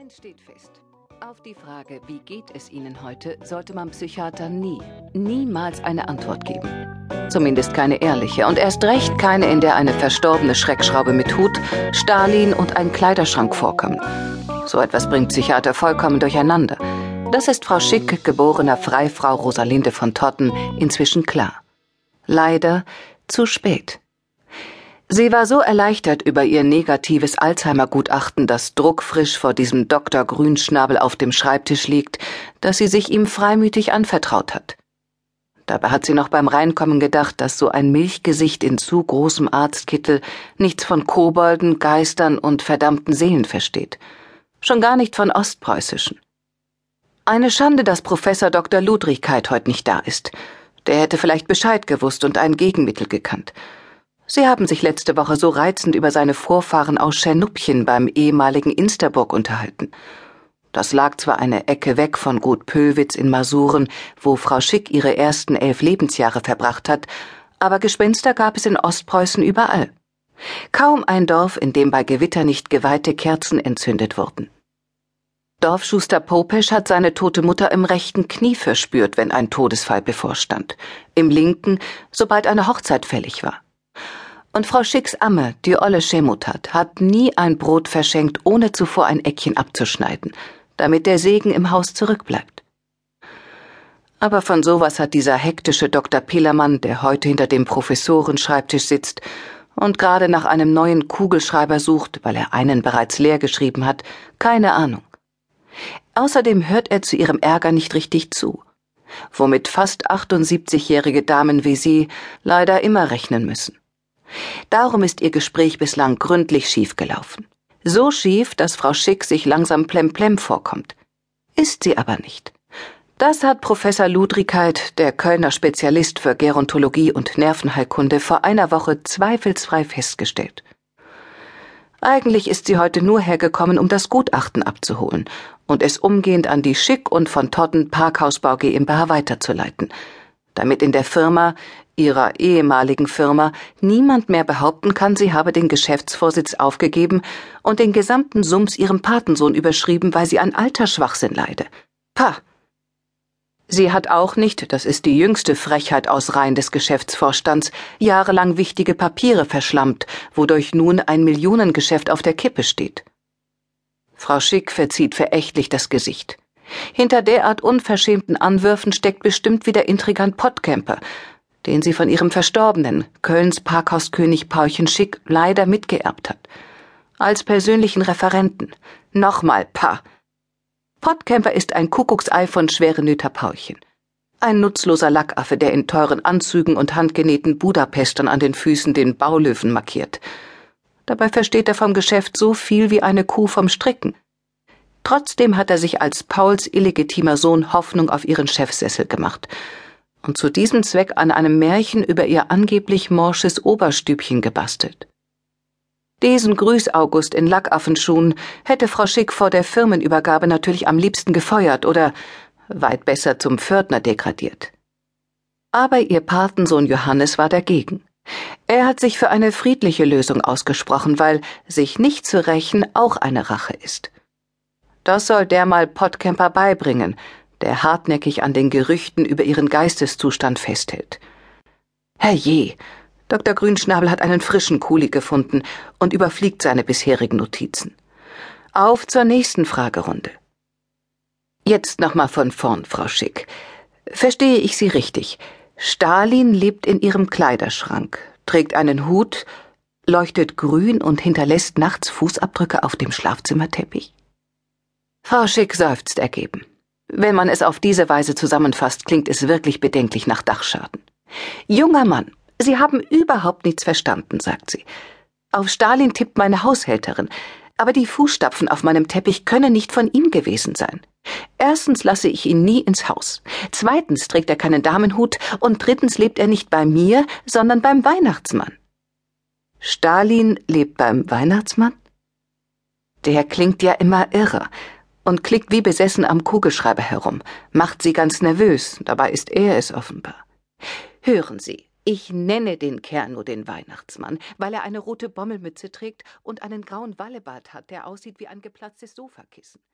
Eins steht fest. Auf die Frage, wie geht es Ihnen heute, sollte man Psychiater nie, niemals eine Antwort geben. Zumindest keine ehrliche und erst recht keine, in der eine verstorbene Schreckschraube mit Hut, Stalin und ein Kleiderschrank vorkommen. So etwas bringt Psychiater vollkommen durcheinander. Das ist Frau Schick, geborener Freifrau Rosalinde von Totten, inzwischen klar. Leider zu spät. Sie war so erleichtert über ihr negatives Alzheimer-Gutachten, das druckfrisch vor diesem Dr. Grünschnabel auf dem Schreibtisch liegt, dass sie sich ihm freimütig anvertraut hat. Dabei hat sie noch beim Reinkommen gedacht, dass so ein Milchgesicht in zu großem Arztkittel nichts von Kobolden, Geistern und verdammten Seelen versteht. Schon gar nicht von Ostpreußischen. Eine Schande, dass Professor Dr. Ludrigkeit heute nicht da ist. Der hätte vielleicht Bescheid gewusst und ein Gegenmittel gekannt. Sie haben sich letzte Woche so reizend über seine Vorfahren aus Schernuppchen beim ehemaligen Insterburg unterhalten. Das lag zwar eine Ecke weg von Gut Pöwitz in Masuren, wo Frau Schick ihre ersten elf Lebensjahre verbracht hat, aber Gespenster gab es in Ostpreußen überall. Kaum ein Dorf, in dem bei Gewitter nicht geweihte Kerzen entzündet wurden. Dorfschuster Popesch hat seine tote Mutter im rechten Knie verspürt, wenn ein Todesfall bevorstand, im linken, sobald eine Hochzeit fällig war. Und Frau Schicks Amme, die olle Schemutat, hat nie ein Brot verschenkt, ohne zuvor ein Eckchen abzuschneiden, damit der Segen im Haus zurückbleibt. Aber von sowas hat dieser hektische Dr. Pillermann, der heute hinter dem Professorenschreibtisch sitzt und gerade nach einem neuen Kugelschreiber sucht, weil er einen bereits leer geschrieben hat, keine Ahnung. Außerdem hört er zu ihrem Ärger nicht richtig zu, womit fast 78-jährige Damen wie sie leider immer rechnen müssen. Darum ist ihr Gespräch bislang gründlich schiefgelaufen. So schief, dass Frau Schick sich langsam plemplem vorkommt. Ist sie aber nicht. Das hat Professor Ludrigkeit, der Kölner Spezialist für Gerontologie und Nervenheilkunde, vor einer Woche zweifelsfrei festgestellt. Eigentlich ist sie heute nur hergekommen, um das Gutachten abzuholen und es umgehend an die Schick und von Totten Parkhausbau GmbH weiterzuleiten, damit in der Firma, ihrer ehemaligen Firma, niemand mehr behaupten kann, sie habe den Geschäftsvorsitz aufgegeben und den gesamten Sums ihrem Patensohn überschrieben, weil sie an Altersschwachsinn leide. Pah! Sie hat auch nicht, das ist die jüngste Frechheit aus Reihen des Geschäftsvorstands, jahrelang wichtige Papiere verschlammt, wodurch nun ein Millionengeschäft auf der Kippe steht. Frau Schick verzieht verächtlich das Gesicht. Hinter derart unverschämten Anwürfen steckt bestimmt wieder Intrigant Pottkämper, den sie von ihrem Verstorbenen, Kölns Parkhauskönig Paulchen Schick, leider mitgeerbt hat. Als persönlichen Referenten. Nochmal, Pa. Pottkämper ist ein Kuckucksei von Schwerenöter Paulchen. Ein nutzloser Lackaffe, der in teuren Anzügen und handgenähten Budapestern an den Füßen den Baulöwen markiert. Dabei versteht er vom Geschäft so viel wie eine Kuh vom Stricken. Trotzdem hat er sich als Pauls illegitimer Sohn Hoffnung auf ihren Chefsessel gemacht und zu diesem Zweck an einem Märchen über ihr angeblich morsches Oberstübchen gebastelt. Diesen Grüß-August in Lackaffenschuhen hätte Frau Schick vor der Firmenübergabe natürlich am liebsten gefeuert oder weit besser zum Pförtner degradiert. Aber ihr Patensohn Johannes war dagegen. Er hat sich für eine friedliche Lösung ausgesprochen, weil sich nicht zu rächen auch eine Rache ist. Das soll der mal Pottkemper beibringen, der hartnäckig an den Gerüchten über ihren Geisteszustand festhält. Herrje, Dr. Grünschnabel hat einen frischen Kuli gefunden und überfliegt seine bisherigen Notizen. Auf zur nächsten Fragerunde. Jetzt nochmal von vorn, Frau Schick. Verstehe ich Sie richtig? Stalin lebt in Ihrem Kleiderschrank, trägt einen Hut, leuchtet grün und hinterlässt nachts Fußabdrücke auf dem Schlafzimmerteppich? Frau Schick seufzt ergeben. Wenn man es auf diese Weise zusammenfasst, klingt es wirklich bedenklich nach Dachschaden. Junger Mann, Sie haben überhaupt nichts verstanden, sagt sie. Auf Stalin tippt meine Haushälterin, aber die Fußstapfen auf meinem Teppich können nicht von ihm gewesen sein. Erstens lasse ich ihn nie ins Haus. Zweitens trägt er keinen Damenhut und drittens lebt er nicht bei mir, sondern beim Weihnachtsmann. Stalin lebt beim Weihnachtsmann? Der klingt ja immer irre und klickt wie besessen am Kugelschreiber herum, macht sie ganz nervös, dabei ist er es offenbar. Hören Sie, ich nenne den Kerl nur den Weihnachtsmann, weil er eine rote Bommelmütze trägt und einen grauen Wallebart hat, der aussieht wie ein geplatztes Sofakissen.